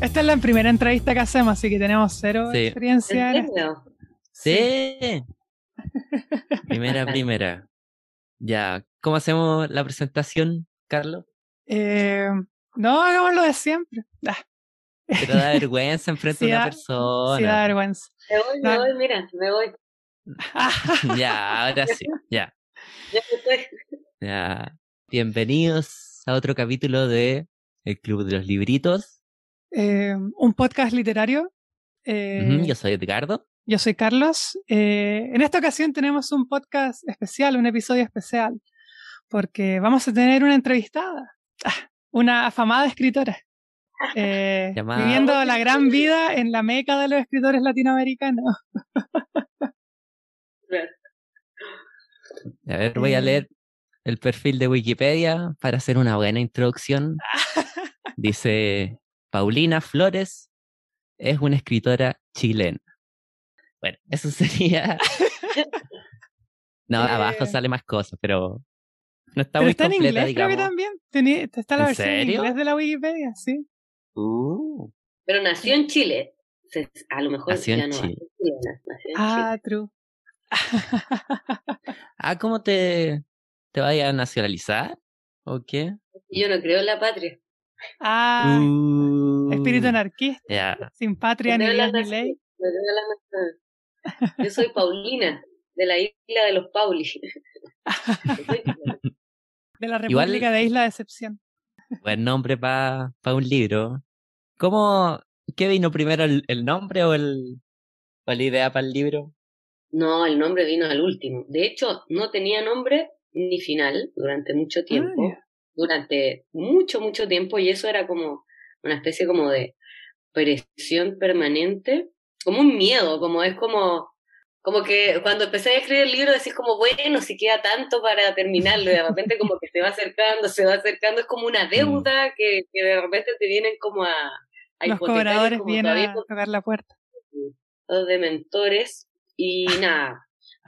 Esta es la primera entrevista que hacemos, así que tenemos cero Sí. experiencia. Sí. Primera, primera. Ya. ¿Cómo hacemos la presentación, Carlos? Eh, no, hagamos lo de siempre. Ah, Pero da vergüenza enfrente Sí de una persona. sí, da vergüenza. Me voy, me voy, mira, me voy. Ya, ahora sí. Ya. Ya estoy. Ya. Bienvenidos a otro capítulo de El Club de los Libritos. Eh, un podcast literario. Eh, Yo soy Edgardo. Yo soy Carlos. Eh, en esta ocasión tenemos un podcast especial, un episodio especial, porque vamos a tener una entrevistada, ah, una afamada escritora, eh, Llamada- viviendo la gran vida en la meca de los escritores latinoamericanos. A ver, voy a leer el perfil de Wikipedia para hacer una buena introducción. Dice, Paulina Flores es una escritora chilena. Bueno, eso sería... No, Eh. abajo sale más cosas, pero no está Pero muy está en completa, inglés, creo que digamos. también. Está la ¿En versión en serio? inglés de la Wikipedia, sí. Uh, Pero nació en Chile. A lo mejor Nació en ya no va a Chile. nació en Ah, true. Ah, ¿cómo te, te vaya a nacionalizar? ¿O qué? Yo no creo en la patria. ah, Uh, espíritu anarquista, Ya, sin patria ni la ni ley. no creo en la nación. Yo soy Paulina, de la isla de los Pauli. De la Igual- República de Isla de Excepción. buen nombre para un libro. ¿Cómo, qué vino primero, el, el nombre o, el, o la idea para el libro? No, el nombre vino al último. De hecho, no tenía nombre ni final durante mucho tiempo. Ah. Durante mucho, mucho tiempo. Y eso era como una especie como de presión permanente. Como un miedo, como es como... Como que cuando empecé a escribir el libro decís como, bueno, si queda tanto para terminarlo, y de repente como que se va acercando, se va acercando, es como una deuda que, que de repente te vienen como a, a Los cobradores como vienen a tocar la puerta. los de mentores y nada,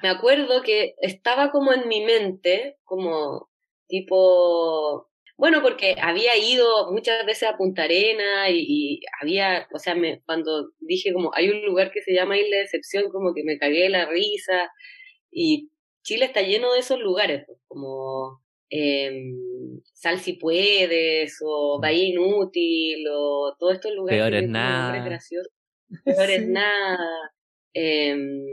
me acuerdo que estaba como en mi mente, como tipo, bueno, porque había ido muchas veces a Punta Arena y, y había, o sea, me, cuando dije como hay un lugar que se llama Isla de Excepción, como que me cagué de la risa y Chile está lleno de esos lugares, pues, como em, Sal si puedes o Bahía Inútil o todos estos lugares Peor que es nada. graciosos peor es Sí. nada. Em,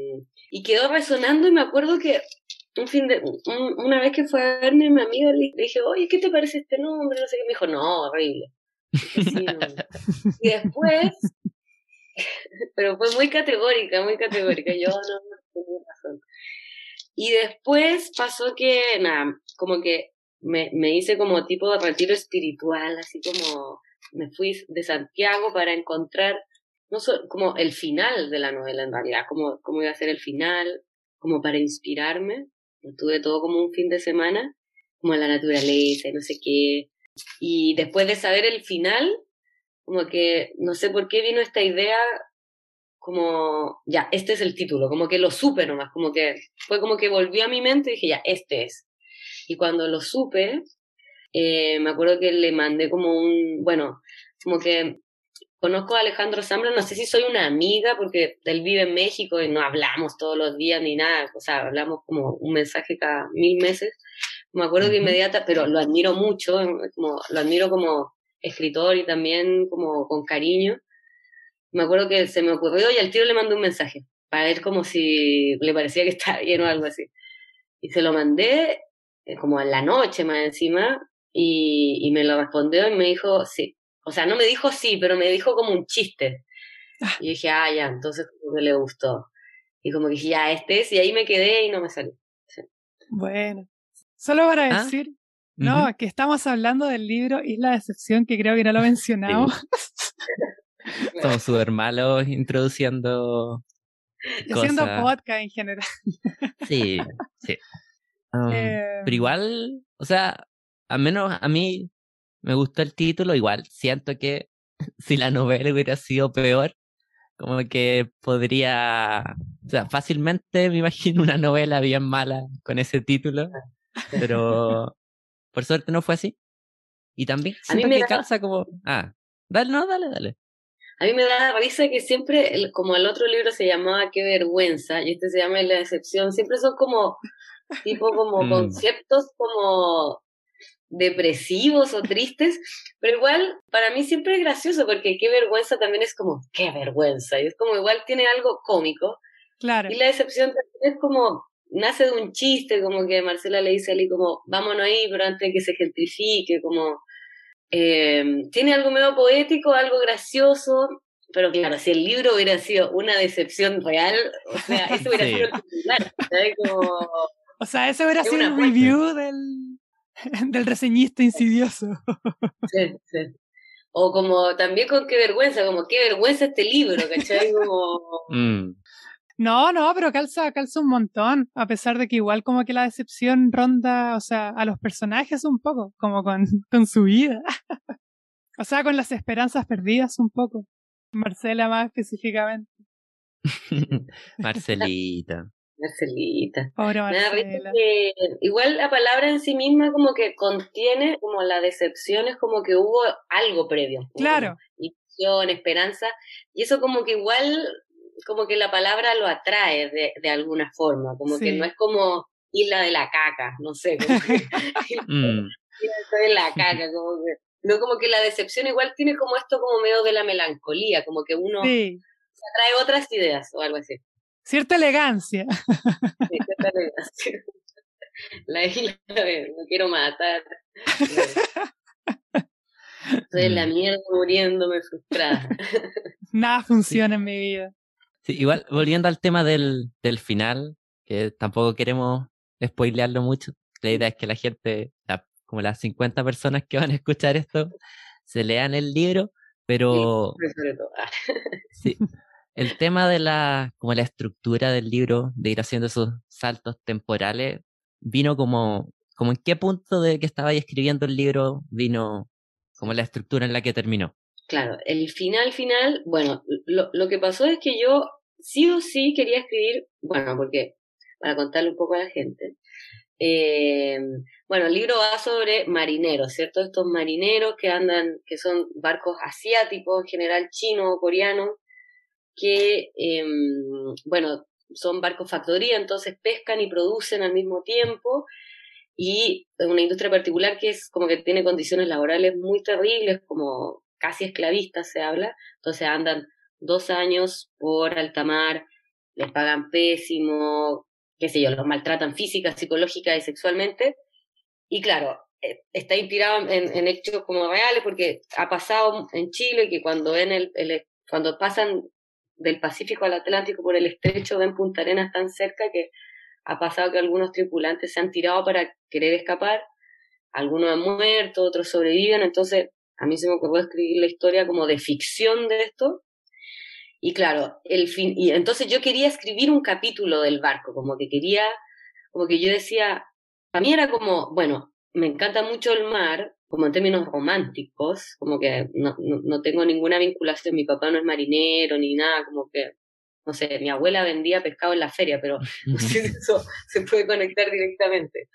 y quedó resonando y me acuerdo que un fin de, un- una vez que fue a verme mi amiga, le dije, oye, ¿qué te parece este nombre? No sé qué, me dijo, no, horrible. Y después, pero fue muy categórica, muy categórica, yo no, no tenía razón. Y después pasó que, nada, como que me, me hice como tipo de retiro espiritual, así como me fui de Santiago para encontrar no so- como el final de la novela en realidad, como, como iba a ser el final, como para inspirarme. Estuve todo como un fin de semana, como la naturaleza y no sé qué. Y después de saber el final, como que no sé por qué vino esta idea, como, ya, este es el título, como que lo supe nomás, como que fue como que volvió a mi mente y dije, ya, este es. Y cuando lo supe, eh, me acuerdo que le mandé como un, bueno, como que conozco a Alejandro Zambra, no sé si soy una amiga, porque él vive en México y no hablamos todos los días ni nada, o sea, hablamos como un mensaje cada mil meses. Me acuerdo que inmediata, pero lo admiro mucho, como, lo admiro como escritor y también como con cariño. Me acuerdo que se me ocurrió y al tiro le mandé un mensaje, para ver como si le parecía que estaba bien o algo así. Y se lo mandé eh, como en la noche más encima, y, y me lo respondió y me dijo sí. O sea, no me dijo sí, pero me dijo como un chiste. Ah. Y dije, ah, ya, entonces como que le gustó. Y como que dije, ya, este es, y ahí me quedé y no me salió. Bueno. Solo para Ah, decir, no, que estamos hablando del libro Isla de Excepción, que creo que no lo mencionamos. Somos súper malos introduciendo haciendo cosas. podcast en general. Sí, sí. Um, Eh, Pero igual, o sea, al menos a mí me gustó el título, igual siento que si la novela hubiera sido peor, Como que podría, o sea, fácilmente me imagino una novela bien mala con ese título, pero por suerte no fue así. Y también siento que calza como, ah, dale, no, dale, dale. A mí me da risa que siempre, como el otro libro se llamaba Qué vergüenza, y este se llama La decepción, siempre son como, tipo como mm. conceptos como depresivos o tristes, pero igual para mí siempre es gracioso porque qué vergüenza también es como, qué vergüenza, y es como igual tiene algo cómico. Claro. Y la decepción también es como, nace de un chiste, como que Marcela le dice a Ali como, vámonos ahí, pero antes de que se gentrifique, como, eh, tiene algo medio poético, algo gracioso, pero claro, si el libro hubiera sido una decepción real, o sea, eso hubiera sido el titular, Como, o sea, ese hubiera sido un review del, del reseñista insidioso. Sí, sí. O como también con qué vergüenza, como qué vergüenza este libro, ¿cachai? Como... Mm. No, no, pero calza, calza un montón, a pesar de que igual como que la decepción ronda, o sea, a los personajes un poco, como con, con su vida. o sea, con las esperanzas perdidas un poco. Marcela más específicamente. Marcelita. Marcelita. Pobre Marcela. igual la palabra en sí misma como que contiene como la decepción, es como que hubo algo previo. Claro. Ilusión, esperanza, y eso como que igual, como que la palabra lo atrae de, de alguna forma, como que no es como isla de la caca, no sé, como que, mm. isla de la caca, como que, no como que la decepción igual tiene como esto como medio de la melancolía, como que uno sí. trae otras ideas o algo así. Cierta elegancia. Sí, cierta elegancia. La isla de no quiero matar. Estoy en la mm. mierda muriéndome frustrada. Nada funciona en mi vida. Sí, igual, volviendo al tema del, del final, que tampoco queremos spoilearlo mucho. La idea es que la gente, como las 50 personas que van a escuchar esto, se lean el libro, pero... Sí, el tema de la, como la estructura del libro, de ir haciendo esos saltos temporales, vino como, como en qué punto de que estaba escribiendo el libro vino como la estructura en la que terminó. Claro, el final final, bueno, lo, lo que pasó es que yo sí o sí quería escribir, bueno, porque, para contarle un poco a la gente, eh, bueno, el libro va sobre marineros, ¿cierto? Estos marineros que andan, que son barcos asiáticos, en general chino o coreano, que, em, bueno, son barcos factoría, entonces pescan y producen al mismo tiempo y una industria particular que es como que tiene condiciones laborales muy terribles, como casi esclavistas se habla, entonces andan dos años por alta mar, les pagan pésimo, qué sé yo, los maltratan física, psicológica y sexualmente. Y claro, eh, está inspirado en, hechos como reales porque ha pasado en Chile que cuando ven el, el, cuando pasan del Pacífico al Atlántico por el estrecho ven Punta Arenas tan cerca que ha pasado que algunos tripulantes se han tirado para querer escapar, algunos han muerto, otros sobreviven, entonces a mí se me ocurrió escribir la historia como de ficción de esto. Y claro, el fin, y entonces yo quería escribir un capítulo del barco, como que quería, como que yo decía, para mí era como, bueno, me encanta mucho el mar, como en términos románticos, como que no, no, tengo ninguna vinculación, mi papá no es marinero ni nada, como que, no sé, mi abuela vendía pescado en la feria, pero no sé si eso se puede conectar directamente.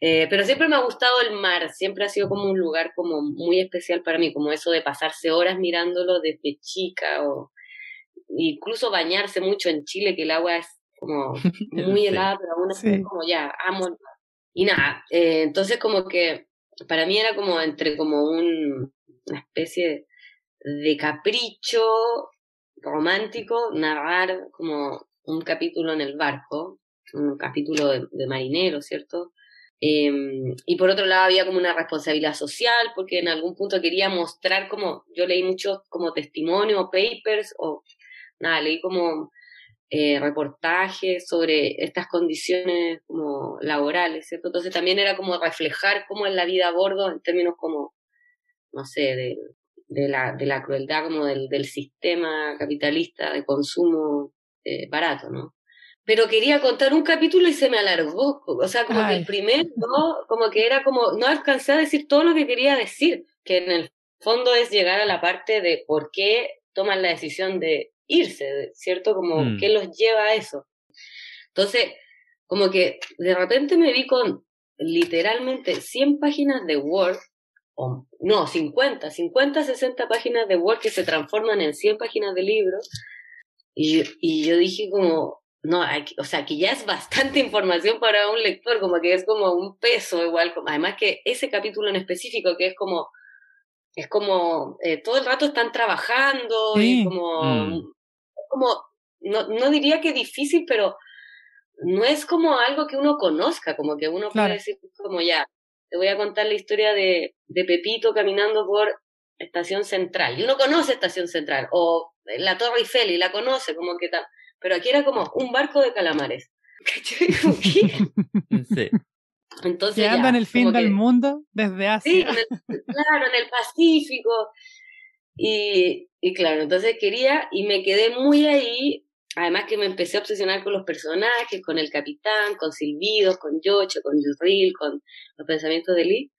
Eh, pero siempre me ha gustado el mar, siempre ha sido como un lugar como muy especial para mí, como eso de pasarse horas mirándolo desde chica o incluso bañarse mucho en Chile, que el agua es como muy helada, pero aún así es como ya, amo el mar. Y nada, eh, entonces como que para mí era como entre como un, una especie de capricho romántico narrar como un capítulo en el barco, un capítulo de, marinero, ¿cierto? Em, y por otro lado había como una responsabilidad social, porque en algún punto quería mostrar como, yo leí mucho como testimonio, papers, o nada, leí como eh, reportajes sobre estas condiciones como laborales, ¿cierto? Entonces también era como reflejar cómo es la vida a bordo en términos como, no sé, de, de, la, de la crueldad como del, del sistema capitalista de consumo eh, barato, ¿no? Pero quería contar un capítulo y se me alargó, o sea, como que el primero, como que era como, no alcancé a decir todo lo que quería decir, que en el fondo es llegar a la parte de por qué toman la decisión de irse, ¿cierto? Como, Mm. ¿qué los lleva a eso? Entonces, como que de repente me vi con literalmente 100 páginas de Word, o no, 50, 50, 60 páginas de Word que se transforman en 100 páginas de libro. Y, y yo dije como, no, hay que- o sea, que ya es bastante información para un lector, como que es como un peso igual, como- además que ese capítulo en específico que es como, es como, eh, todo el rato están trabajando Sí. y como, Mm. Como, no, no diría que difícil, pero no es como algo que uno conozca, como que uno Claro. puede decir como ya, te voy a contar la historia de, de Pepito caminando por Estación Central. Y uno conoce Estación Central, o la Torre Eiffel y la conoce, como que tal. Pero aquí era como un barco de calamares. Sí. Entonces que ya, anda en el fin del que- mundo desde Sí, Asia. en el- claro, en el Pacífico. Y, y claro, entonces quería y me quedé muy ahí. Además que me empecé a obsesionar con los personajes, con el capitán, con Silbidos, con Yocho, con Yurril, con los pensamientos de Lee.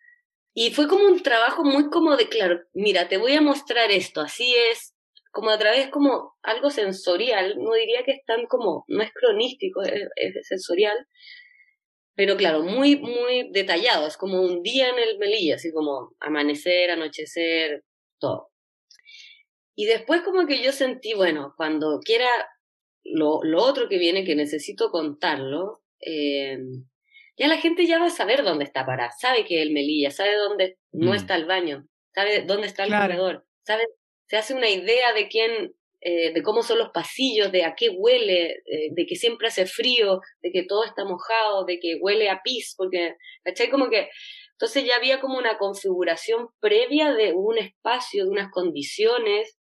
Y fue como un trabajo muy como de, claro, mira, te voy a mostrar esto, así es, como a través como algo sensorial, no diría que es tan como, no es cronístico, es, es sensorial, pero claro, muy, muy detallado, es como un día en el Melilla, así como amanecer, anochecer, todo. Y después como que yo sentí, bueno, cuando quiera lo, lo otro que viene, que necesito contarlo, eh, ya la gente ya va a saber dónde está parada, sabe que es el Melilla, sabe dónde no Mm. está el baño, sabe dónde está el Claro. comedor, sabe, se hace una idea de quién, eh, de cómo son los pasillos, de a qué huele, eh, de que siempre hace frío, de que todo está mojado, de que huele a pis, porque, ¿cachai? Como que, entonces ya había como una configuración previa de un espacio, de unas condiciones,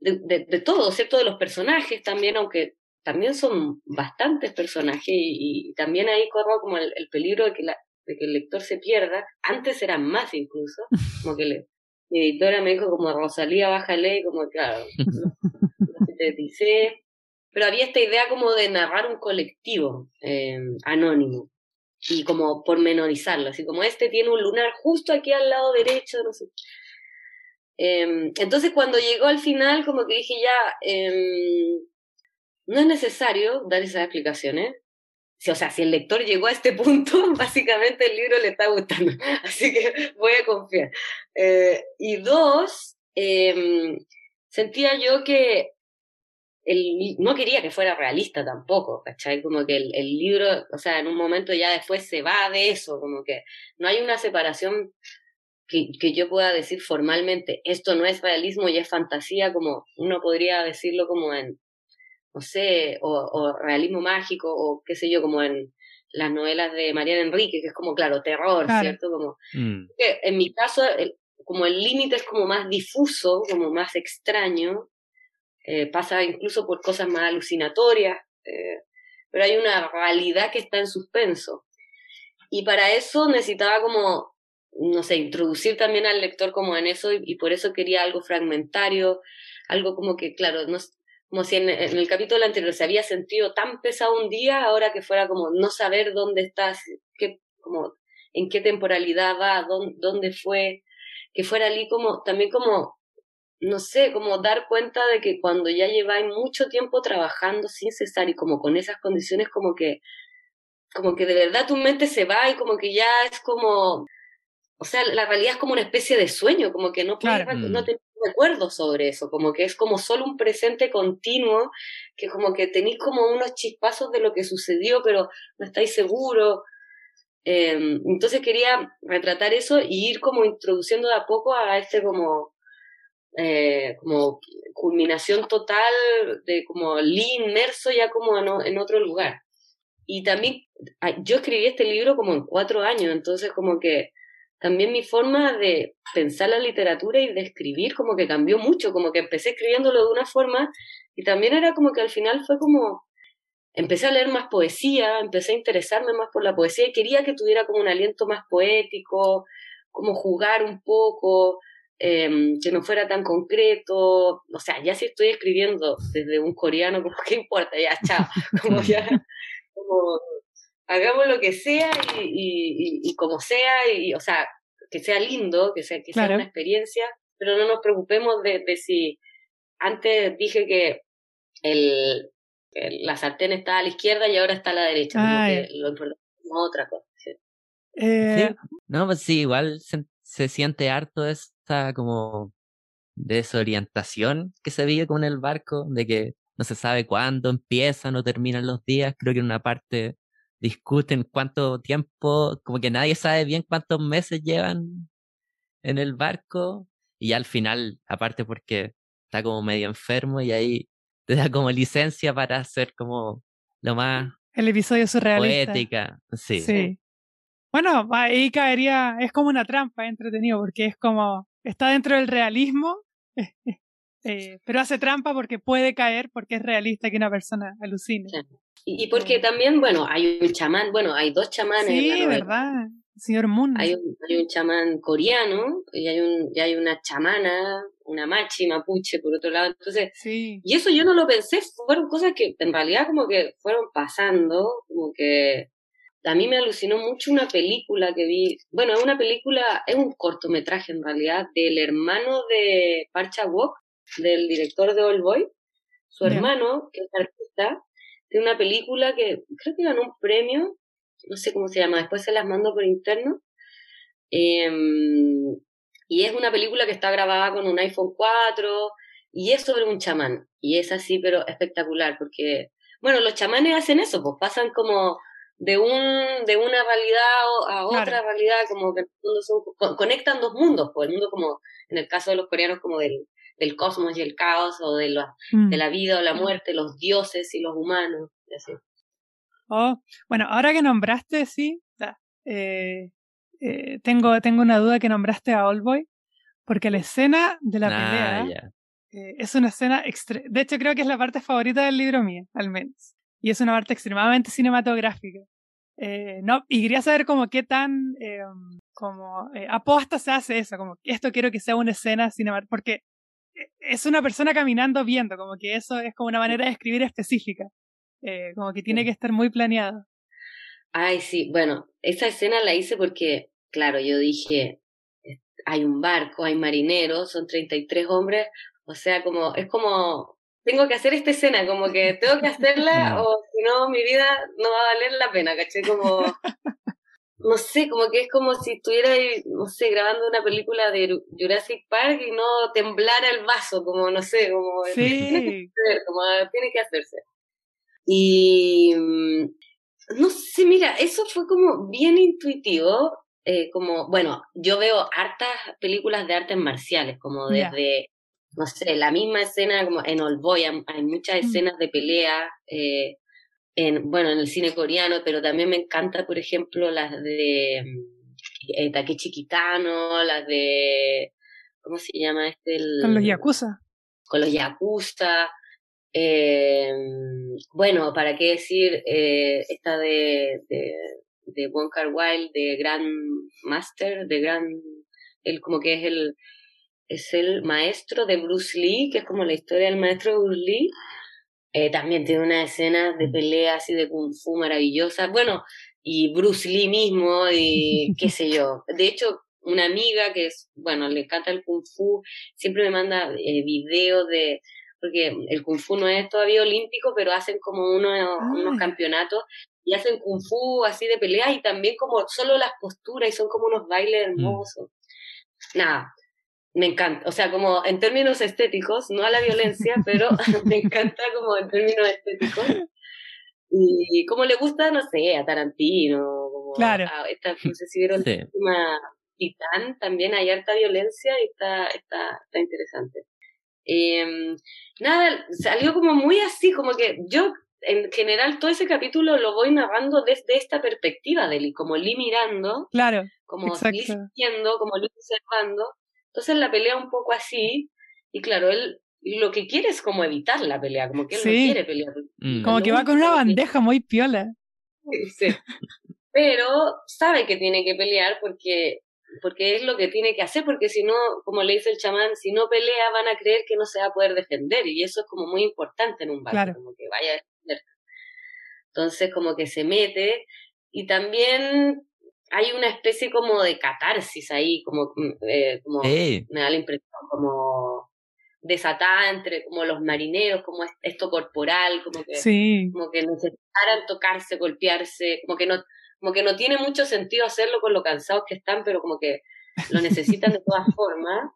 de, de, de todo, ¿cierto? De los personajes también, aunque también son bastantes personajes y, y también ahí corro como el, el peligro de que, la, de que el lector se pierda. Antes eran más incluso, como que le, mi editora me dijo como Rosalía, bájale, como claro, sinteticé. Pero había esta idea como de narrar un colectivo eh, anónimo y como pormenorizarlo, así como este tiene un lunar justo aquí al lado derecho, no sé. Eh, entonces cuando llegó al final como que dije ya, eh, no es necesario dar esas explicaciones. Si, o sea, si el lector llegó a este punto, básicamente el libro le está gustando. Así que voy a confiar. Eh, y dos, eh, sentía yo que el, no quería que fuera realista tampoco, ¿cachai? Como que el libro, o sea, en un momento ya después se va de eso, como que no hay una separación que, que yo pueda decir formalmente, esto no es realismo y es fantasía, como uno podría decirlo como en, no sé, o, o realismo mágico, o qué sé yo, como en las novelas de Mariana Enrique, que es como, claro, terror, Claro. ¿cierto? Como, Mm. que en mi caso, el- como el límite es como más difuso, como más extraño, eh, pasa incluso por cosas más alucinatorias, eh, pero hay una realidad que está en suspenso. Y para eso necesitaba como, no sé, introducir también al lector como en eso, y, por eso quería algo fragmentario, algo como que, claro, no, como si en, en el capítulo anterior se había sentido tan pesado un día, ahora que fuera como no saber dónde estás, qué, como, en qué temporalidad va, dónde, dónde fue, que fuera allí como, también como, no sé, como dar cuenta de que cuando ya lleváis mucho tiempo trabajando sin cesar y como con esas condiciones como que, como que de verdad tu mente se va y como que ya es como, o sea, la realidad es como una especie de sueño, como que no puedes, Claro. no Mm. tenés recuerdos sobre eso, como que es como solo un presente continuo, que como que tenéis como unos chispazos de lo que sucedió, pero no estáis seguros. Eh, entonces quería retratar eso y ir como introduciendo de a poco a este como, eh, como culminación total de como Lee inmerso ya como en, en otro lugar. Y también yo escribí este libro como en cuatro años, entonces como que también mi forma de pensar la literatura y de escribir como que cambió mucho, como que empecé escribiéndolo de una forma y también era como que al final fue como empecé a leer más poesía, empecé a interesarme más por la poesía y quería que tuviera como un aliento más poético, como jugar un poco, eh, que no fuera tan concreto, o sea, ya si estoy escribiendo desde un coreano, como qué importa, ya, chao, como ya, como hagamos lo que sea y, y, y, y como sea, y, o sea, que sea lindo, que sea, que sea una experiencia, pero no nos preocupemos de, de si antes dije que el, la sartén está a la izquierda y ahora está a la derecha. Ah, que lo importante es otra cosa. sí. Eh, Sí, no, pues sí, igual se, se siente harto esta como desorientación que se vive con el barco, de que no se sabe cuándo empiezan o terminan los días. Creo que en una parte discuten cuánto tiempo, como que nadie sabe bien cuántos meses llevan en el barco. Y al final, aparte porque está como medio enfermo y ahí te da como licencia para hacer como lo más el episodio surrealista. poética. Sí. Sí. Bueno, ahí caería, es como una trampa, entretenido, porque es como, está dentro del realismo, eh, pero hace trampa porque puede caer, porque es realista que una persona alucine. Sí. Y, y porque también, bueno, hay un chamán, bueno, hay dos chamanes. en la Sí. ¿verdad? Señor Moon. Hay un, hay un chamán coreano y hay, un, y hay una chamana, una machi mapuche por otro lado. Entonces, Sí. y eso yo no lo pensé, fueron cosas que en realidad como que fueron pasando, como que a mí me alucinó mucho una película que vi, bueno, es una película, es un cortometraje en realidad, del hermano de Parcha Wok, del director de All Boy, su hermano, que es artista, tiene una película que creo que ganó un premio, no sé cómo se llama, después se las mando por interno. Em, y es una película que está grabada con un iPhone 4 y es sobre un chamán. Y es así, pero espectacular, porque, bueno, los chamanes hacen eso, pues pasan como de un de una realidad a otra Claro. realidad, como que son- co- conectan dos mundos, pues el mundo como, en el caso de los coreanos, como del, del cosmos y el caos, o de la, Mm. de la vida o la muerte, los dioses y los humanos, y así. Oh, bueno, ahora que nombraste, sí, eh, eh, tengo, tengo una duda que nombraste a Oldboy, porque la escena de la Ah, pelea eh, es una escena, extre- de hecho creo que es la parte favorita del libro mío, al menos, y es una parte extremadamente cinematográfica. Eh, no, y quería saber como qué tan eh, como eh, aposta se hace eso, como esto quiero que sea una escena cinematográfica, porque es una persona caminando viendo, como que eso es como una manera de escribir específica, eh, como que tiene que estar muy planeado. Ay, sí, bueno, esa escena la hice porque, claro, yo dije, hay un barco, hay marineros, son 33 hombres, o sea, como, es como, tengo que hacer esta escena, como que tengo que hacerla o si no, mi vida no va a valer la pena, ¿caché? Como, no sé, como que es como si estuviera, no sé, grabando una película de Jurassic Park y no temblara el vaso, como, no sé, como, Sí, hacer, como tiene que hacerse. Y mm, no sé, mira, eso fue como bien intuitivo, eh, como, bueno, yo veo hartas películas de artes marciales, como desde, no sé, la misma escena como en Old Boy, hay hay muchas Mm. escenas de pelea, eh, en, bueno, en el cine coreano, pero también me encanta, por ejemplo, las de mm, eh, Kitano, las de, ¿cómo se llama este? El, con los Yakuza. con los Yakuza. Eh, bueno, ¿para qué decir eh, esta de, de, de Wong Kar Wai, de Grand Master, de Grand, él como que es el, es el maestro de Bruce Lee, que es como la historia del maestro de Bruce Lee. Eh, también tiene una escena de pelea así de kung fu maravillosa. Bueno, y Bruce Lee mismo, y qué sé yo. De hecho, una amiga que es, bueno, le encanta el kung fu, siempre me manda eh, videos de, porque el kung fu no es todavía olímpico, pero hacen como uno, unos ya. campeonatos y hacen kung fu así de pelea y también como solo las posturas y son como unos bailes hermosos. Nada, me encanta, o sea, como en términos estéticos, no a la violencia, pero me encanta como en términos estéticos. Y como le gusta, no sé, a Tarantino, como Claro. a esta, no sé si vieron Sí. la última Titán, también hay harta violencia y está, está, está interesante. Eh, nada, salió como muy así, como que yo en general todo ese capítulo lo voy narrando desde esta perspectiva de Lee, como Lee mirando, Claro, como Exacto. Lee sintiendo, como Lee observando. Entonces la pelea un poco así, y claro, él lo que quiere es como evitar la pelea, como que él Sí. no quiere pelear. Mm. como que va con una bandeja muy piola. Sí. Pero sabe que tiene que pelear porque, porque es lo que tiene que hacer, porque si no, como le dice el chamán, si no pelea van a creer que no se va a poder defender y eso es como muy importante en un barco, Claro. como que vaya a defender. Entonces como que se mete y también hay una especie como de catarsis ahí, como, mm, eh, como me da la impresión, como desatada entre como los marineros, como esto corporal, como que, sí. como que necesitaran tocarse, golpearse, como que no, como que no tiene mucho sentido hacerlo con lo cansados que están, pero como que lo necesitan de todas formas.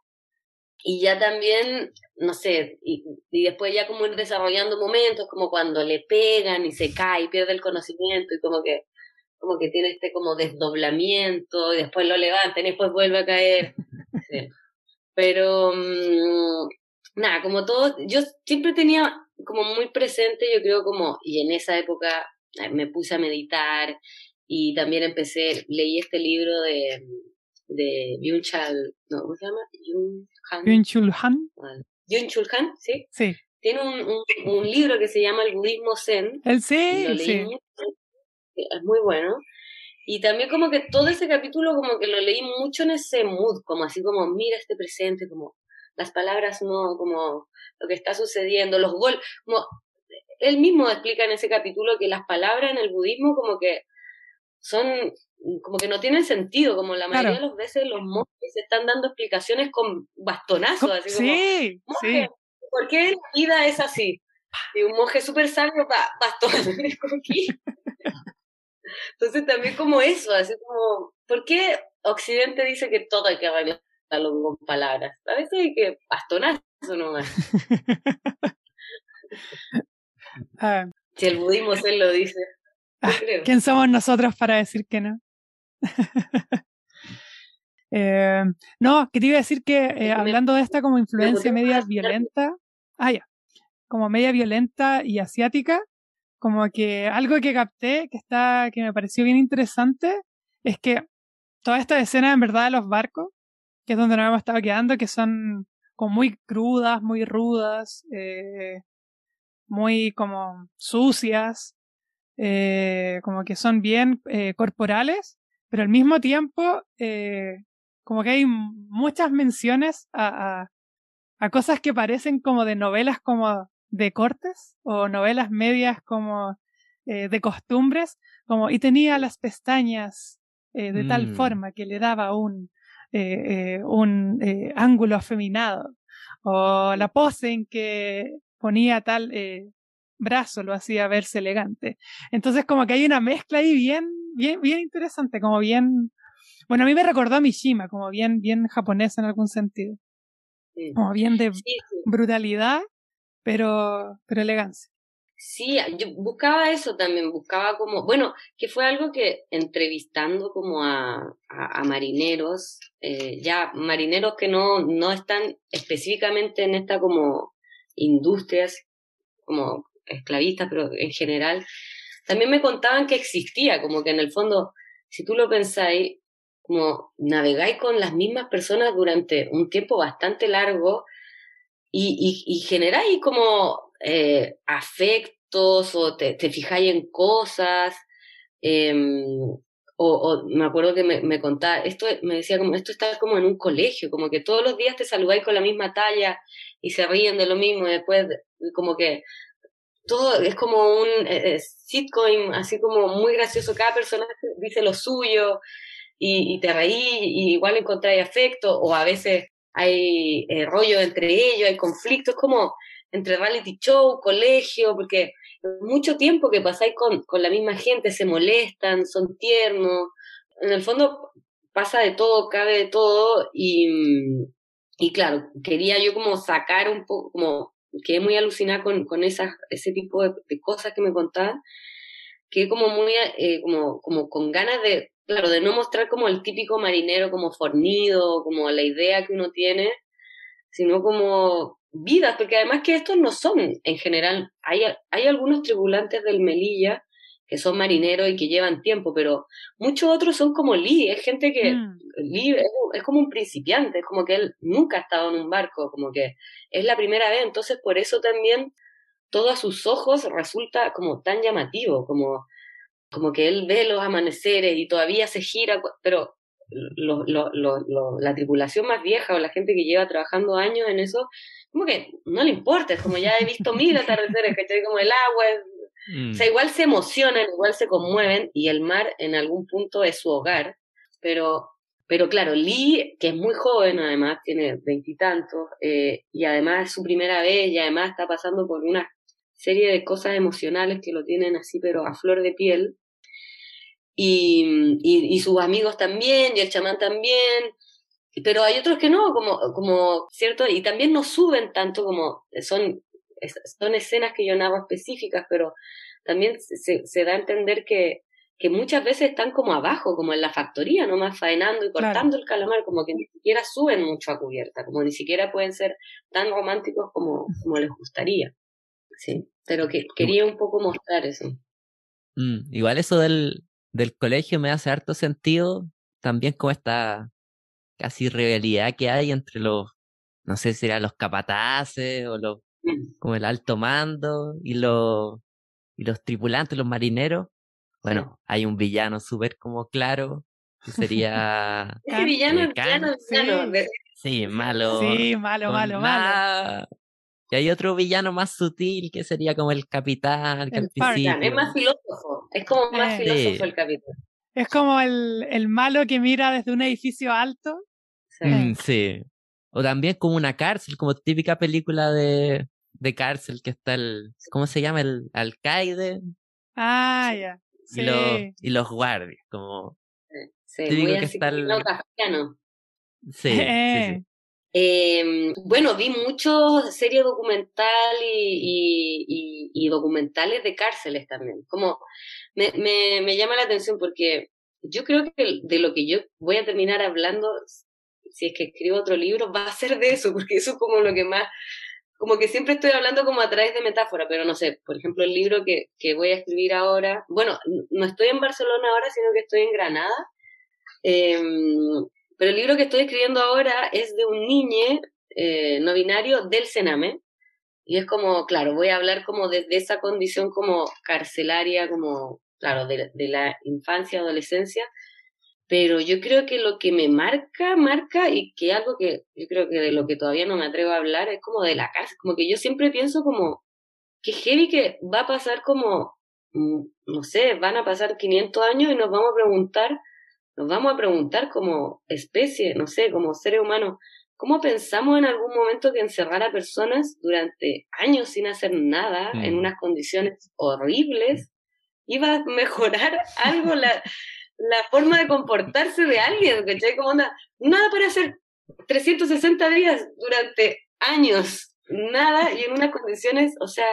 Y ya también, no sé, y, y, después ya como ir desarrollando momentos, como cuando le pegan y se cae y pierde el conocimiento y como que, como que tiene este como desdoblamiento y después lo levantan y después vuelve a caer. Sí. Pero, mmm, nada, como todo, yo siempre tenía como muy presente, yo creo como, y en esa época me puse a meditar y también empecé, leí este libro de, de Byung Chul, no, ¿cómo se llama? Byung Chul Han. Byung Chul Han, sí. Sí. Tiene un, un, un, libro que se llama El Budismo Zen. El sí, lo leí sí. Es muy bueno. Y también como que todo ese capítulo como que lo leí mucho en ese mood, como así como mira este presente, como las palabras no, como lo que está sucediendo, los gol, como él mismo explica en ese capítulo que las palabras en el budismo como que son como que no tienen sentido, como la mayoría Claro. de las veces los monjes están dando explicaciones con bastonazos, así como, Sí. ¿por qué la vida es así? Y un monje súper sabio, pa, bastón. Entonces también como eso, así como, ¿por qué Occidente dice que todo hay que arreglarlo con palabras? A veces hay que bastonazo nomás. Ah, Si el budismo se lo dice, Ah. ¿Quién somos nosotros para decir que no? Eh, no, que te iba a decir que eh, hablando de esta como influencia media violenta, ah, ya, como media violenta y asiática, como que algo que capté que está, que me pareció bien interesante, es que toda esta escena en verdad de los barcos, que es donde nos hemos estado quedando, que son como muy crudas, muy rudas, eh, muy como sucias, eh, como que son bien eh, corporales, pero al mismo tiempo eh, como que hay muchas menciones a, a cosas que parecen como de novelas como de cortes o novelas medias como eh, de costumbres, como y tenía las pestañas eh, de tal Mm. forma que le daba un, eh, eh, un eh, ángulo afeminado, o la pose en que ponía tal eh, brazo lo hacía verse elegante. Entonces como que hay una mezcla ahí bien, bien, bien interesante, como bien, bueno, a mí me recordó a Mishima, como bien, bien japonesa en algún sentido, Sí, como bien de sí, sí. brutalidad, pero, pero elegancia. Sí, yo buscaba eso también, buscaba como, bueno, que fue algo que entrevistando como a, a, marineros, eh, ya marineros que no, no están específicamente en esta como industrias como esclavistas, pero en general, también me contaban que existía, como que en el fondo, si tú lo pensáis, como navegáis con las mismas personas durante un tiempo bastante largo y, y, y generáis como eh, afectos o te, te fijáis en cosas. eh, o, o me acuerdo que me, me contaba, esto me decía como, esto está como en un colegio, como que todos los días te saludáis con la misma talla y se ríen de lo mismo y después como que todo es como un eh, eh, sitcom, así como muy gracioso, cada personaje dice lo suyo y, y te reí y igual encontráis afecto o a veces hay eh, rollo entre ellos, hay conflictos, como entre reality show, colegio, porque mucho tiempo que pasáis con, con la misma gente, se molestan, son tiernos, en el fondo pasa de todo, cabe de todo y, y claro, quería yo como sacar un poco, como quedé muy alucinada con, con esas, ese tipo de, cosas que me contaban, quedé como muy, eh, como, como con ganas de, claro, de no mostrar como el típico marinero como fornido, como la idea que uno tiene, sino como vidas, porque además que estos no son en general, hay, hay algunos tripulantes del Melilla que son marineros y que llevan tiempo, pero muchos otros son como Lee, es gente que Mm. Lee es, es como un principiante, es como que él nunca ha estado en un barco, como que es la primera vez, entonces por eso también todo a sus ojos resulta como tan llamativo, como, como que él ve los amaneceres y todavía se gira, pero lo, lo, la tripulación más vieja o la gente que lleva trabajando años en eso, como que no le importa, es como ya he visto mil atardeceres, ¿cachai? Como el agua, Mm. o sea, igual se emocionan, igual se conmueven y el mar en algún punto es su hogar, pero pero claro, Lee, que es muy joven además, tiene veintitantos, eh, y además es su primera vez, y además está pasando por una serie de cosas emocionales que lo tienen así, pero a flor de piel. Y, y, sus amigos también, y el chamán también, pero hay otros que no, como, como, ¿cierto? Y también no suben tanto como, son, son escenas que yo narro específicas, pero también se, se da a entender que, que muchas veces están como abajo, como en la factoría, nomás faenando y cortando el calamar, como que ni siquiera suben mucho a cubierta, como ni siquiera pueden ser tan románticos como, como les gustaría. Sí, pero que quería un poco mostrar eso. Mm, igual eso del, del colegio me hace harto sentido, también como esta casi rivalidad que hay entre los, no sé si eran los capataces o los, mm. como el alto mando y los, y los tripulantes, los marineros bueno, hay un villano súper como claro, que sería... Ese villano, villano, villano. Sí. malo. Sí, malo, malo, malo. Y hay otro villano más sutil que sería como el capitán. El es más filósofo. Es como más eh. filósofo el capitán. Es como el, el, malo que mira desde un edificio alto. Mm, sí. O también como una cárcel, como típica película de, de cárcel que está el. ¿Cómo se llama? El alcaide. Ah, ya y, los, y los guardias, como... Sí, muy que está el... Sí, sí, sí. Eh, bueno, vi mucho series documental y, y, y, documentales de cárceles también. Como me, me, me, llama la atención porque yo creo que de lo que yo voy a terminar hablando, si es que escribo otro libro, va a ser de eso, porque eso es como lo que más como que siempre estoy hablando como a través de metáfora, pero no sé, por ejemplo, el libro que, que voy a escribir ahora, bueno, no estoy en Barcelona ahora, sino que estoy en Granada, em, pero el libro que estoy escribiendo ahora es de un niño eh, no binario del Sename, y es como, claro, voy a hablar como de, esa condición como carcelaria, como, claro, de, de la infancia, adolescencia, pero yo creo que lo que me marca, marca, y que algo que yo creo que de lo que todavía no me atrevo a hablar es como de la casa, como que yo siempre pienso como que heavy que va a pasar como, mm, no sé, van a pasar 500 años y nos vamos a preguntar, nos vamos a preguntar como especie, no sé, como seres humanos, ¿cómo pensamos en algún momento que encerrar a personas durante años sin hacer nada, en mm. unas condiciones horribles, iba a mejorar algo la la forma de comportarse de alguien, ¿cachai? Como onda, nada para hacer 360 días durante años, nada y en unas condiciones, o sea,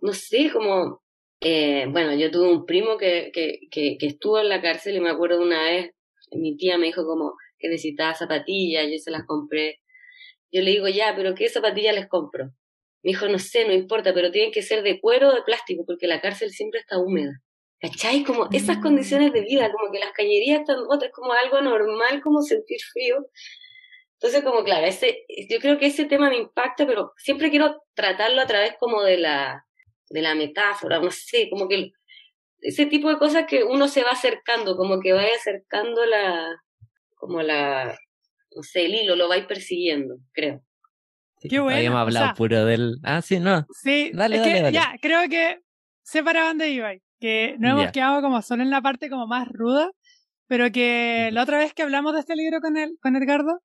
no sé, como, eh, bueno, yo tuve un primo que, que, que, que, estuvo en la cárcel y me acuerdo una vez, mi tía me dijo como que necesitaba zapatillas, yo se las compré. Yo le digo, ya, pero ¿qué zapatillas les compro? Me dijo, no sé, no importa, pero tienen que ser de cuero o de plástico, porque la cárcel siempre está húmeda. ¿Cachai? Como esas mm. condiciones de vida, como que las cañerías están es como algo normal, como sentir frío. Entonces, como claro, ese, yo creo que ese tema me impacta, pero siempre quiero tratarlo a través como de la, de la metáfora, no sé, como que ese tipo de cosas que uno se va acercando, como que vaya acercando la, como la, no sé, el hilo, lo vais persiguiendo, creo. Qué bueno. Habíamos hablado puro del. Ah, sí, no. Sí, dale, dale, ya, creo que sé para dónde iba que no hemos quedado como solo en la parte como más ruda, pero que la otra vez que hablamos de este libro con, el, con Edgardo,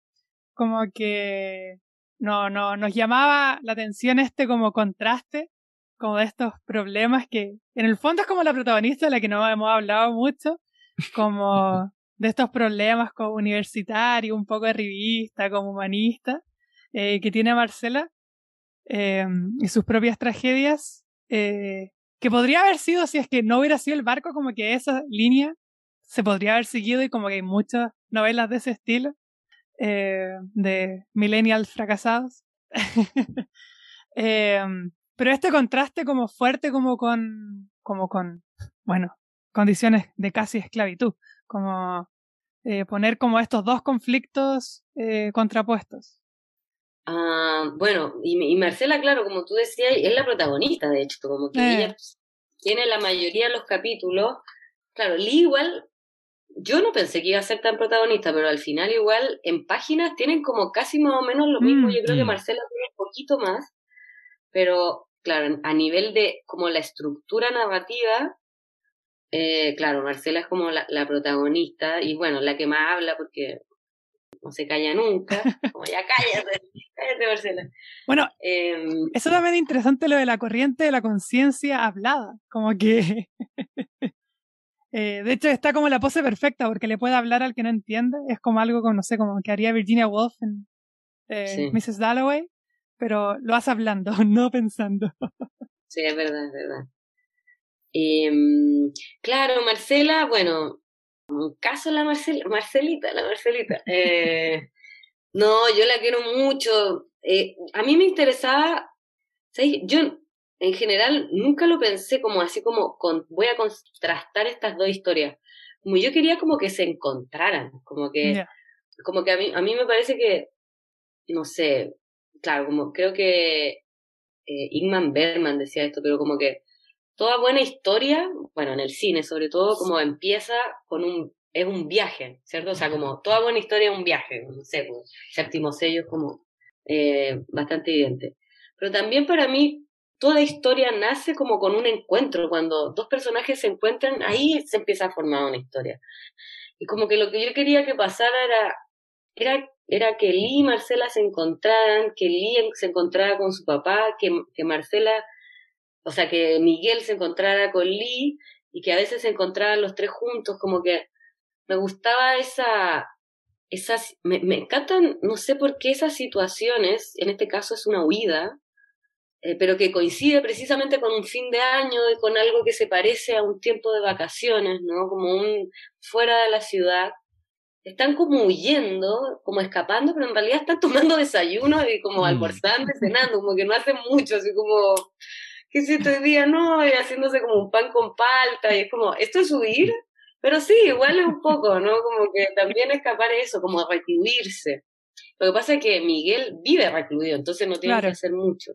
como que no, no, nos llamaba la atención este como contraste, como de estos problemas que en el fondo es como la protagonista de la que no hemos hablado mucho, como de estos problemas como universitario, un poco de revista, como humanista, eh, que tiene Marcela eh, y sus propias tragedias. Eh, que podría haber sido si es que no hubiera sido el barco, como que esa línea se podría haber seguido y como que hay muchas novelas de ese estilo, eh, de millennials fracasados. pero este contraste como fuerte como con, como con, bueno, condiciones de casi esclavitud, como eh, poner como estos dos conflictos eh, contrapuestos. Ah, bueno, y, Marcela, claro, como tú decías, es la protagonista, de hecho, como que ella eh. tiene la mayoría de los capítulos. Claro, Lee igual, yo no pensé que iba a ser tan protagonista, pero al final igual en páginas tienen como casi más o menos lo mismo. Mm, yo creo que mm. Marcela tiene un poquito más, pero claro, a nivel de como la estructura narrativa, eh, claro, Marcela es como la, la, protagonista y bueno, la que más habla porque no se calla nunca, como ya cállate, cállate Marcela. Bueno, em, eso también es interesante lo de la corriente de la conciencia hablada, como que... Eh, de hecho, está como la pose perfecta porque le puede hablar al que no entiende. Es como algo, como, no sé, como que haría Virginia Woolf en eh, Mrs. Dalloway, pero lo hace hablando, no pensando. sí, es verdad, es verdad. Em, claro, Marcela, bueno, un caso la Marcelita, la Marcelita. Eh, no, yo la quiero mucho. Eh, a mí me interesaba, ¿sabes? Yo en general nunca lo pensé como así como con, voy a contrastar estas dos historias. Como yo quería como que se encontraran, como que, como que a mí, a mí me parece que, no sé, claro, como creo que eh, Ingman Bergman decía esto, pero como que toda buena historia, bueno, en el cine sobre todo, como empieza con un, es un viaje, ¿cierto? O sea, como toda buena historia es un viaje, no sé, como séptimo sello es como eh, bastante evidente. Pero también para mí, toda historia nace como con un encuentro, cuando dos personajes se encuentran, ahí se empieza a formar una historia. Y como que lo que yo quería que pasara era, era que Lee y Marcela se encontraran, que Lee se encontrara con su papá, que, que Marcela o sea, que Miguel se encontrara con Lee y que a veces se encontraran los tres juntos, como que me gustaba esa, esas, me, me encantan, no sé por qué esas situaciones, en este caso es una huida, eh, pero que coincide precisamente con un fin de año y con algo que se parece a un tiempo de vacaciones, ¿no? Como un fuera de la ciudad. Están como huyendo, como escapando, pero en realidad están tomando desayuno y como mm. almorzando, cenando, como que no hacen mucho, así como ¿qué hiciste hoy día? No, y haciéndose como un pan con palta, y es como, ¿esto es huir? Pero sí, igual es un poco, ¿no? Como que también escapar eso, como recluirse. Lo que pasa es que Miguel vive recluido, entonces no tiene que hacer mucho.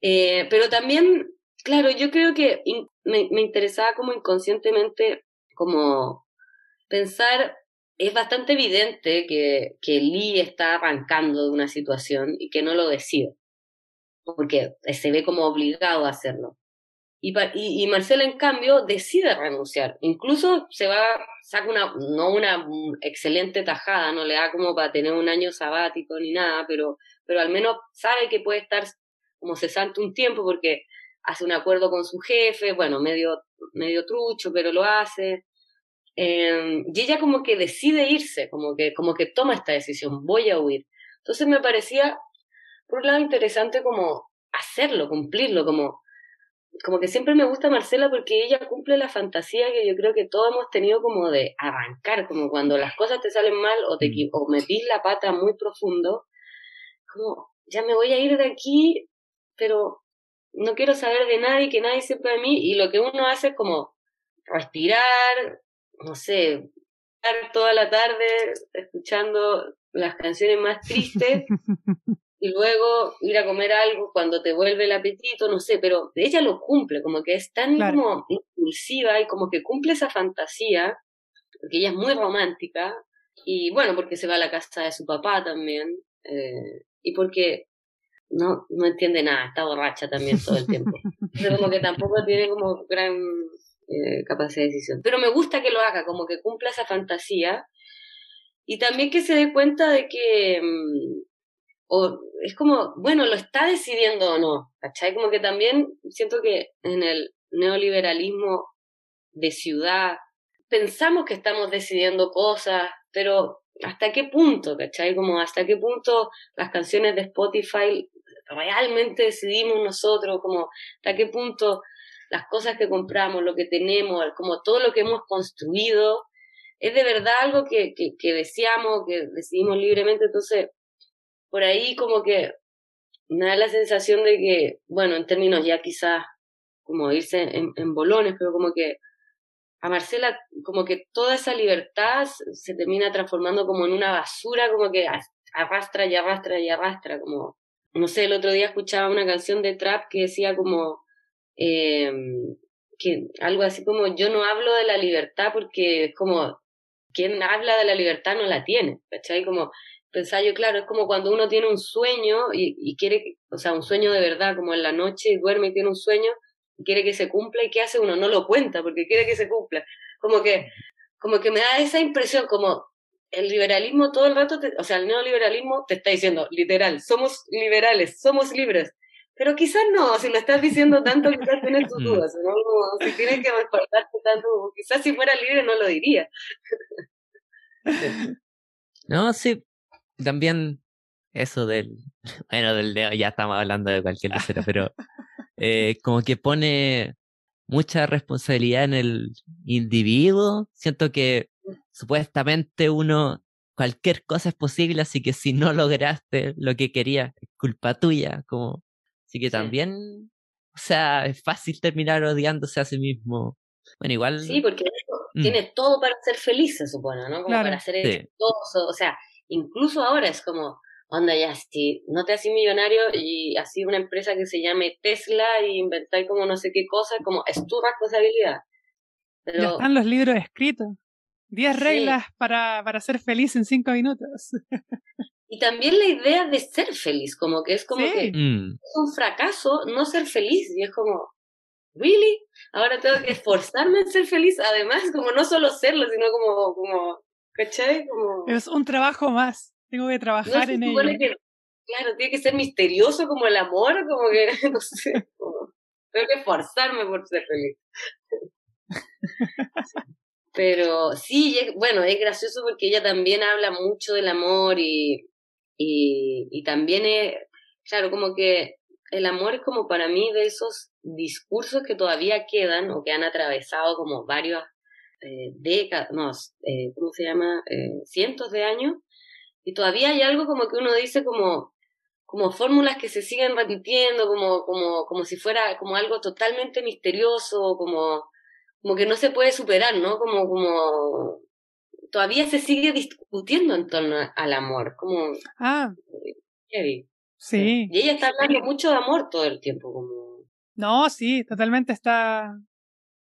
Eh, pero también, claro, yo creo que me, me interesaba como inconscientemente, como pensar, es bastante evidente que, que Lee está arrancando de una situación y que no lo decide porque se ve como obligado a hacerlo. Y, Marcela, en cambio, decide renunciar. Incluso se va, saca una, no una excelente tajada, no le da como para tener un año sabático ni nada, pero, pero al menos sabe que puede estar como cesante un tiempo porque hace un acuerdo con su jefe, bueno, medio, medio trucho, pero lo hace. Em, y ella como que decide irse, como que, como que toma esta decisión, voy a huir. Entonces me parecía por un lado interesante como hacerlo, cumplirlo, como, como que siempre me gusta Marcela porque ella cumple la fantasía que yo creo que todos hemos tenido como de arrancar, como cuando las cosas te salen mal o, te, mm. o metís la pata muy profundo, como ya me voy a ir de aquí, pero no quiero saber de nadie, que nadie sepa de mí, y lo que uno hace es como respirar, no sé, estar toda la tarde escuchando las canciones más tristes y luego ir a comer algo cuando te vuelve el apetito, no sé, pero ella lo cumple, como que es tan como impulsiva y como que cumple esa fantasía, porque ella es muy romántica, y bueno, porque se va a la casa de su papá también, eh, y porque no, no entiende nada, está borracha también todo el tiempo. Pero como que tampoco tiene como gran eh, capacidad de decisión. Pero me gusta que lo haga, como que cumpla esa fantasía. Y también que se dé cuenta de que, mm, o es como, bueno, lo está decidiendo o no, ¿cachai? Como que también siento que en el neoliberalismo de ciudad pensamos que estamos decidiendo cosas, pero ¿hasta qué punto, cachai? Como hasta qué punto las canciones de Spotify realmente decidimos nosotros, como hasta qué punto las cosas que compramos, lo que tenemos, como todo lo que hemos construido, es de verdad algo que, que, deseamos, que decidimos libremente, entonces por ahí como que me da la sensación de que, bueno, en términos ya quizás como irse en, bolones, pero como que a Marcela como que toda esa libertad se termina transformando como en una basura, como que arrastra y arrastra y arrastra, como, no sé, el otro día escuchaba una canción de trap que decía como, eh, que algo así como, yo no hablo de la libertad porque es como, quien habla de la libertad no la tiene, ¿cachai? Como pensaba yo, claro, es como cuando uno tiene un sueño y, quiere, o sea, un sueño de verdad, como en la noche duerme y tiene un sueño y quiere que se cumpla y ¿qué hace uno? No lo cuenta porque quiere que se cumpla. Como que, como que me da esa impresión, como el liberalismo todo el rato, o sea, el neoliberalismo te está diciendo, literal, somos liberales, somos libres. Pero quizás no, si lo estás diciendo tanto, quizás tienes tus mm. dudas, ¿no? si tienes que respaldarte tanto, quizás si fuera libre no lo diría. No, sí, también eso del, bueno, del dedo, ya estamos hablando de cualquier cosa, pero eh, como que pone mucha responsabilidad en el individuo. Siento que supuestamente uno, cualquier cosa es posible, así que si no lograste lo que querías, es culpa tuya, como, así que también, o sea, es fácil terminar odiándose a sí mismo. Bueno, igual. Sí, porque mm. tiene todo para ser feliz, se supone, ¿no? Como para ser exitoso. O sea, incluso ahora es como, onda ya, si no te haces millonario y así una empresa que se llame Tesla y inventáis como no sé qué cosa, como es tu responsabilidad. Pero... Ya están los libros escritos. Diez reglas para, para ser feliz en cinco minutos. y también la idea de ser feliz, como que es como que mm. es un fracaso no ser feliz. Y es como, ¿really? Ahora tengo que esforzarme en ser feliz, además, como no solo serlo, sino como, como, ¿cachai? Como... Es un trabajo más. Tengo que trabajar en ello. claro, tiene que ser misterioso como el amor, como que, no sé, tengo que esforzarme por ser feliz. Pero sí, bueno, es gracioso porque ella también habla mucho del amor y, y, y también es, claro, como que el amor es como para mí de esos discursos que todavía quedan o que han atravesado como varios eh, décadas, no, eh, ¿cómo se llama? Eh, cientos de años y todavía hay algo como que uno dice como, como fórmulas que se siguen repitiendo, como, como, como si fuera como algo totalmente misterioso, como, como que no se puede superar, ¿no? Como, como todavía se sigue discutiendo en torno al amor, como ah. Sí. Y ella está hablando mucho de amor todo el tiempo, como. No, sí, totalmente está.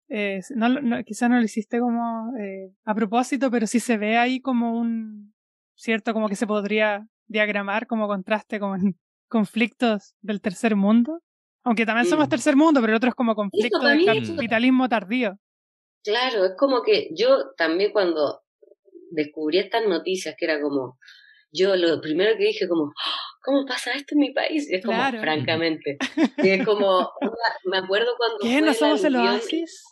Eh, no, no, quizás no lo hiciste como eh, a propósito, pero sí se ve ahí como un, ¿cierto? Como que se podría diagramar como contraste con conflictos del tercer mundo. Aunque también somos mm. tercer mundo, pero el otro es como conflicto del capitalismo tardío. Claro, es como que yo también cuando descubrí estas noticias, que era como, yo lo primero que dije como, ¡Ah! ¿cómo pasa esto en mi país? es como, francamente, es como, me acuerdo cuando... ¿Qué? ¿No somos el oasis?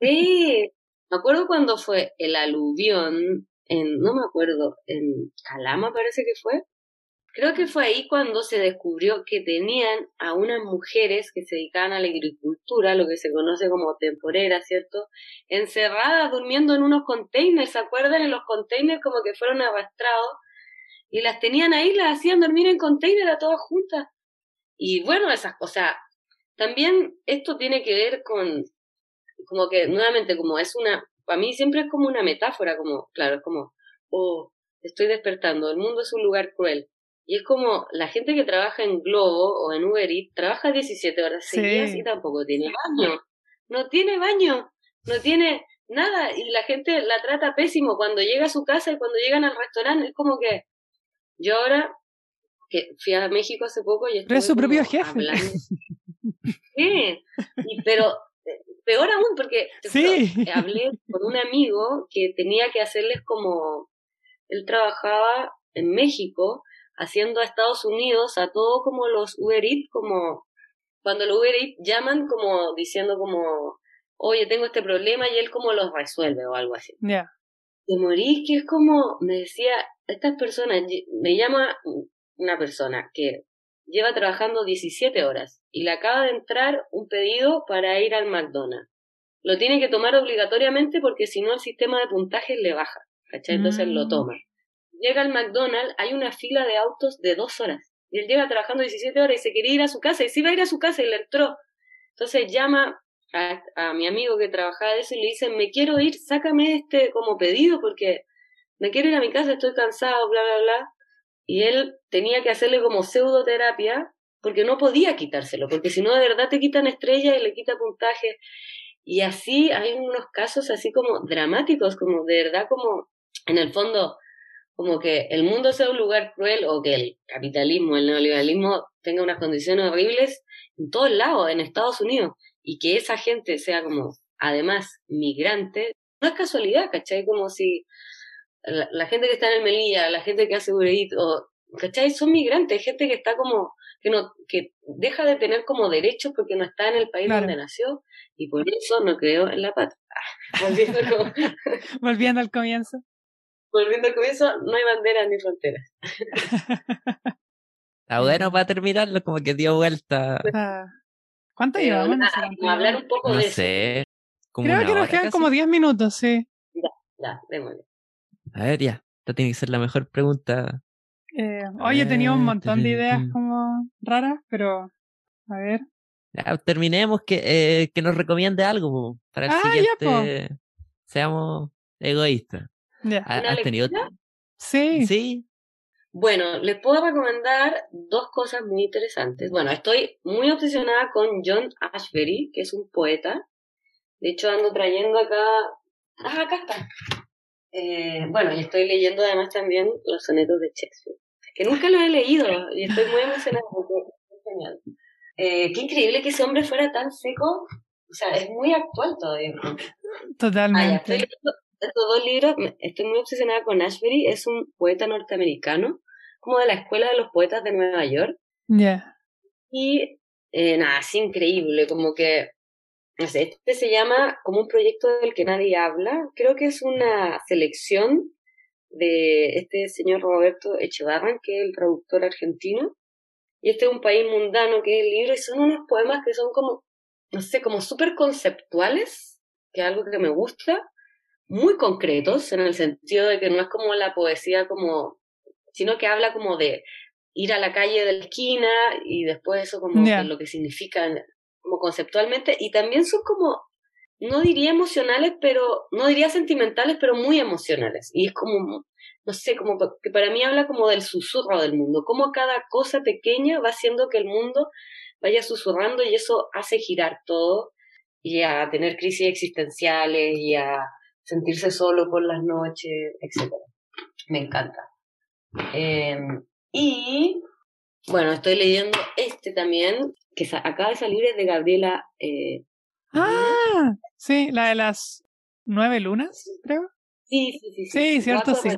Sí, me acuerdo cuando fue el aluvión en, no me acuerdo, en Calama parece que fue. Creo que fue ahí cuando se descubrió que tenían a unas mujeres que se dedicaban a la agricultura, lo que se conoce como temporera, ¿cierto? Encerradas, durmiendo en unos containers, ¿se acuerdan? En los containers como que fueron arrastrados y las tenían ahí, las hacían dormir en container a todas juntas. Y bueno, esas cosas. También esto tiene que ver con, como que nuevamente, como es una para mí siempre es como una metáfora, como, claro, es como, oh, estoy despertando, el mundo es un lugar cruel. Y es como la gente que trabaja en Globo o en Uber Eats trabaja 17 horas seguidas y tampoco tiene baño. No tiene baño, no tiene nada. Y la gente la trata pésimo cuando llega a su casa y cuando llegan al restaurante. Es como que yo ahora, que fui a México hace poco y estoy. Es su propio jefe. Sí, y, pero peor aún, porque hablé con un amigo que tenía que hacerles como, él trabajaba en México haciendo a Estados Unidos a todo como los Uber Eats, como cuando los Uber Eats llaman como diciendo como, oye, tengo este problema y él como los resuelve o algo así. Ya. De morir, que es como, me decía, estas personas, me llama una persona que lleva trabajando 17 horas y le acaba de entrar un pedido para ir al McDonald's. Lo tiene que tomar obligatoriamente porque si no el sistema de puntajes le baja, ¿cachai? Entonces lo mm. toma. Llega al McDonald's, hay una fila de autos de dos horas. Y él lleva trabajando 17 horas y se quería ir a su casa y se iba a ir a su casa y le entró. Entonces llama a, a mi amigo que trabajaba de eso y le dice, me quiero ir, sácame este como pedido porque me quiero ir a mi casa, estoy cansado, bla, bla, bla y él tenía que hacerle como pseudoterapia porque no podía quitárselo, porque si no de verdad te quitan estrellas y le quita puntaje. Y así hay unos casos así como dramáticos, como de verdad como en el fondo como que el mundo sea un lugar cruel o que el capitalismo, el neoliberalismo tenga unas condiciones horribles en todos lados, en Estados Unidos, y que esa gente sea como además migrante, no es casualidad, ¿cachai? Como si la, gente que está en el Melilla, la gente que hace o ¿cachai? Son migrantes, gente que está como, que no, que deja de tener como derechos porque no está en el país donde nació, y por eso no creo en la patria. Volviendo, Volviendo al comienzo. Volviendo al comienzo, no hay banderas ni fronteras. Está bueno para terminarlo, como que dio vuelta. Ah. ¿Cuánto llevamos? a hablar un poco de sé, Creo que nos quedan como 10 minutos, sí. Ya, ya, démosle. A ver, ya. Esta tiene que ser la mejor pregunta. Eh, oye, tenía un montón de ideas como raras, pero a ver. Ya, terminemos que, eh, que nos recomiende algo para el ah, siguiente. Seamos egoístas. ¿Has tenido? Sí. Sí. Bueno, les puedo recomendar dos cosas muy interesantes. Bueno, estoy muy obsesionada con John Ashbery, que es un poeta. De hecho, ando trayendo acá. Ah, acá está. Eh, bueno, y estoy leyendo además también los sonetos de Shakespeare, que nunca los he leído y estoy muy emocionada porque es genial. Eh, qué increíble que ese hombre fuera tan seco. O sea, es muy actual todavía. Totalmente estos dos libros, estoy muy obsesionada con Ashbery, es un poeta norteamericano, como de la Escuela de los Poetas de Nueva York. Ya. Y eh, nada, es increíble, como que, no sé, este se llama como un proyecto del que nadie habla, creo que es una selección de este señor Roberto Echevarren, que es el traductor argentino, y este es un país mundano que es el libro, y son unos poemas que son como, no sé, como súper conceptuales, que es algo que me gusta, muy concretos, en el sentido de que no es como la poesía como, sino que habla como de ir a la calle de la esquina y después eso como lo que significa como conceptualmente. Y también son como no diría emocionales pero no diría sentimentales pero muy emocionales. Y es como no sé como que para mí habla como del susurro del mundo como cada cosa pequeña va haciendo que el mundo vaya susurrando y eso hace girar todo y a tener crisis existenciales y a sentirse solo por las noches, etc. Me encanta. Em, y bueno, estoy leyendo este también, que acaba de salir, es de Gabriela. Eh, ah, sí, la de las nueve lunas, creo. Sí, sí, sí. Sí, cierto, sí.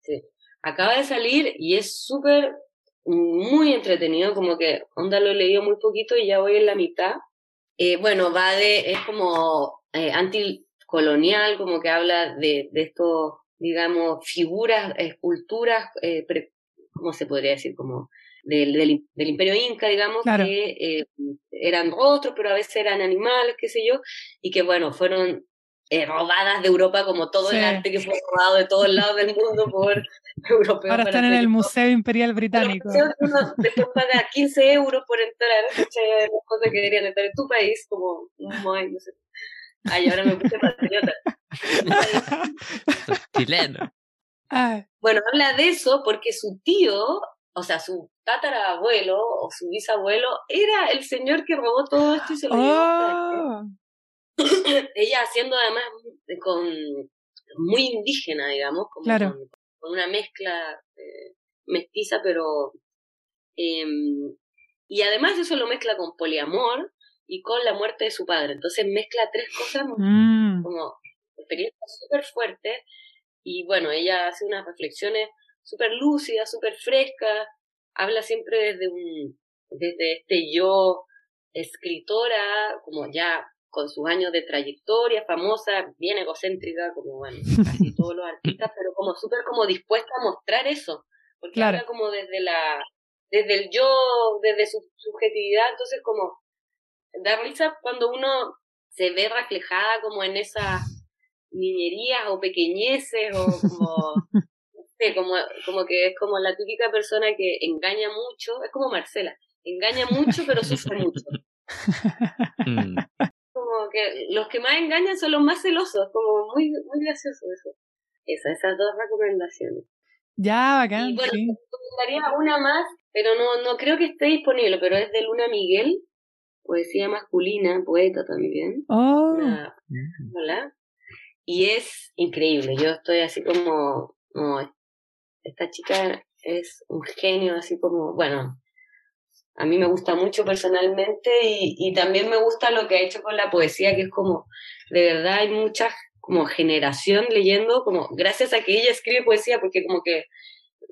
sí. Acaba de salir y es súper, muy entretenido, como que, onda, lo he leído muy poquito y ya voy en la mitad. Eh, bueno, va de, es como eh, anti colonial, como que habla de, de estos, digamos, figuras, esculturas, eh, ¿cómo se podría decir? Como del, del, imperio inca, digamos, que eh, eran rostros, pero a veces eran animales, qué sé yo, y que, bueno, fueron eh, robadas de Europa como todo el arte que fue robado de todos lados del mundo por europeos. Ahora están en el Museo Imperial Británico. después paga 15 euros por entrar, las cosas que deberían estar en tu país, como, no, no sé, Ay, ahora me puse patriota. Chileno. Bueno, habla de eso porque su tío, o sea, su tatarabuelo o su bisabuelo, era el señor que robó todo esto y se lo llevó. Oh. Ella haciendo además con muy indígena, digamos, como claro. con, una mezcla eh, mestiza, pero em, y además eso lo mezcla con poliamor y con la muerte de su padre. Entonces mezcla tres cosas mm. como experiencias súper fuertes y bueno, ella hace unas reflexiones súper lúcidas, súper frescas, habla siempre desde un desde este yo escritora, como ya con sus años de trayectoria, famosa, bien egocéntrica, como bueno, casi todos los artistas, pero como súper como dispuesta a mostrar eso, porque habla como desde la, desde el yo, desde su subjetividad, entonces como da risa cuando uno se ve reflejada como en esas niñerías o pequeñeces o como, como, como que es como la típica persona que engaña mucho, es como Marcela, engaña mucho pero sufre mucho. Mm. Como que los que más engañan son los más celosos, como muy, muy gracioso eso. esas dos recomendaciones. Ya, bacán. Y bueno, recomendaría una más, pero no, no creo que esté disponible, pero es de Luna Miguel, poesía masculina, poeta también. Oh. hola. Y es increíble, yo estoy así como, esta chica es un genio, así como, bueno, a mí me gusta mucho personalmente y, y también me gusta lo que ha hecho con la poesía, que es como, de verdad hay muchas como generación leyendo, como gracias a que ella escribe poesía, porque como que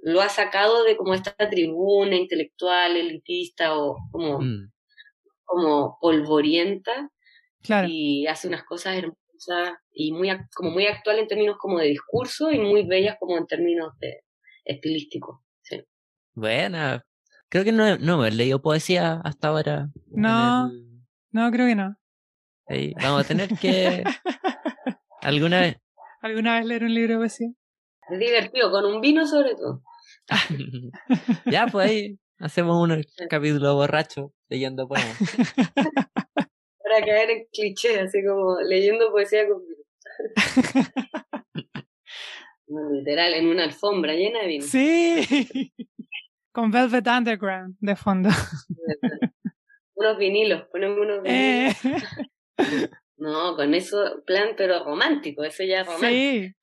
lo ha sacado de como esta tribuna intelectual, elitista o como, Mm. Como polvorienta Claro. y hace unas cosas hermosas y muy, ac- como muy actual en términos como de discurso y muy bellas como en términos de estilísticos. Sí. Buena. Creo que no, no he leído poesía hasta ahora. No. el- No, creo que no. ahí. Vamos a tener que alguna vez. ¿Alguna vez leer un libro de poesía? Es divertido, con un vino sobre todo. ya, pues ahí hacemos un capítulo borracho leyendo poemas. Para caer en cliché, así como leyendo poesía con literal, en una alfombra llena de vino. Sí. Con Velvet Underground de fondo. Unos vinilos, ponemos unos vinilos. Eh, No, con eso, plan, pero romántico, eso ya es romántico. sí.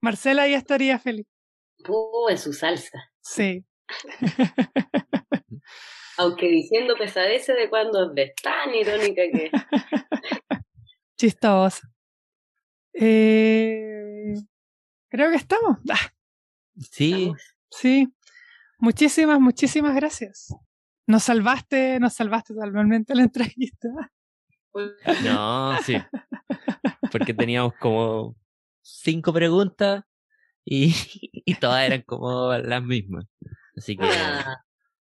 Marcela ya estaría feliz. Puh, en su salsa. Sí. Aunque diciendo pesadeces de cuando es tan irónica que. Chistosa. Eh, creo que estamos. Ah, Sí, sí. Muchísimas, muchísimas gracias. Nos salvaste, nos salvaste totalmente la entrevista. no, sí. Porque teníamos como cinco preguntas y, y todas eran como las mismas. Así que, Ah,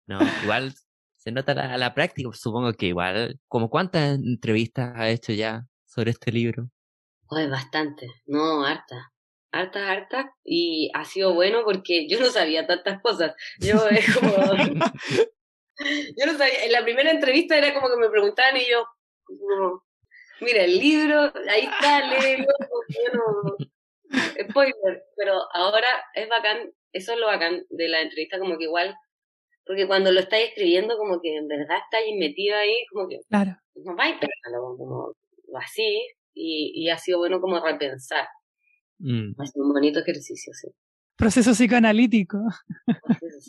no, igual se nota la, la práctica. Supongo que igual, como cuántas entrevistas ha hecho ya sobre este libro. Ay, bastante. No, harta. Hartas, hartas. Y ha sido bueno porque yo no sabía tantas cosas. Yo es como. yo no sabía. En la primera entrevista era como que me preguntaban y yo. Como, Mira, el libro, ahí está, léelo. Yo no. Spoiler. Pero ahora es bacán. Eso es lo bacán de la entrevista, como que igual. Porque cuando lo estáis escribiendo, como que en verdad estáis metido ahí, como que Claro. no vais pegándolo como así y, y ha sido bueno como repensar. Mm, Ha sido un bonito ejercicio, sí. Proceso psicoanalítico.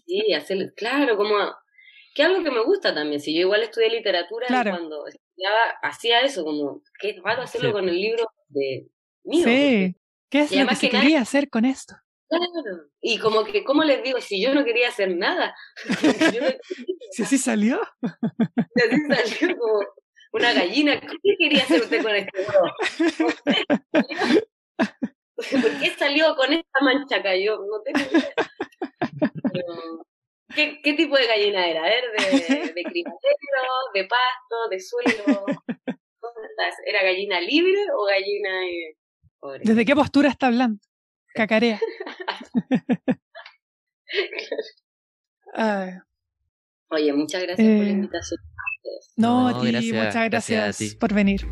Sí, hacer, claro, como que algo que me gusta también. Si yo igual estudié literatura y cuando estudiaba hacía eso, como qué raro hacerlo Sí. con el libro de mío. sí. ¿Qué es lo que se que quería hacer con esto? Claro. Y como que, ¿cómo les digo? Si yo no quería hacer nada. yo no- Si así salió. Y así salió como una gallina. ¿Qué quería hacer usted con este huevo? ¿Por qué salió con esta mancha? Yo no tengo idea. ¿Qué, qué tipo de gallina era? A ver, de, de criadero, de pasto, de suelo. ¿Era gallina libre o gallina eh, pobre? ¿Desde qué postura está hablando? Cacarea. Oye, muchas gracias por la Eh, invitación. no, No, a ti, gracias- muchas gracias a gracias ti. por venir.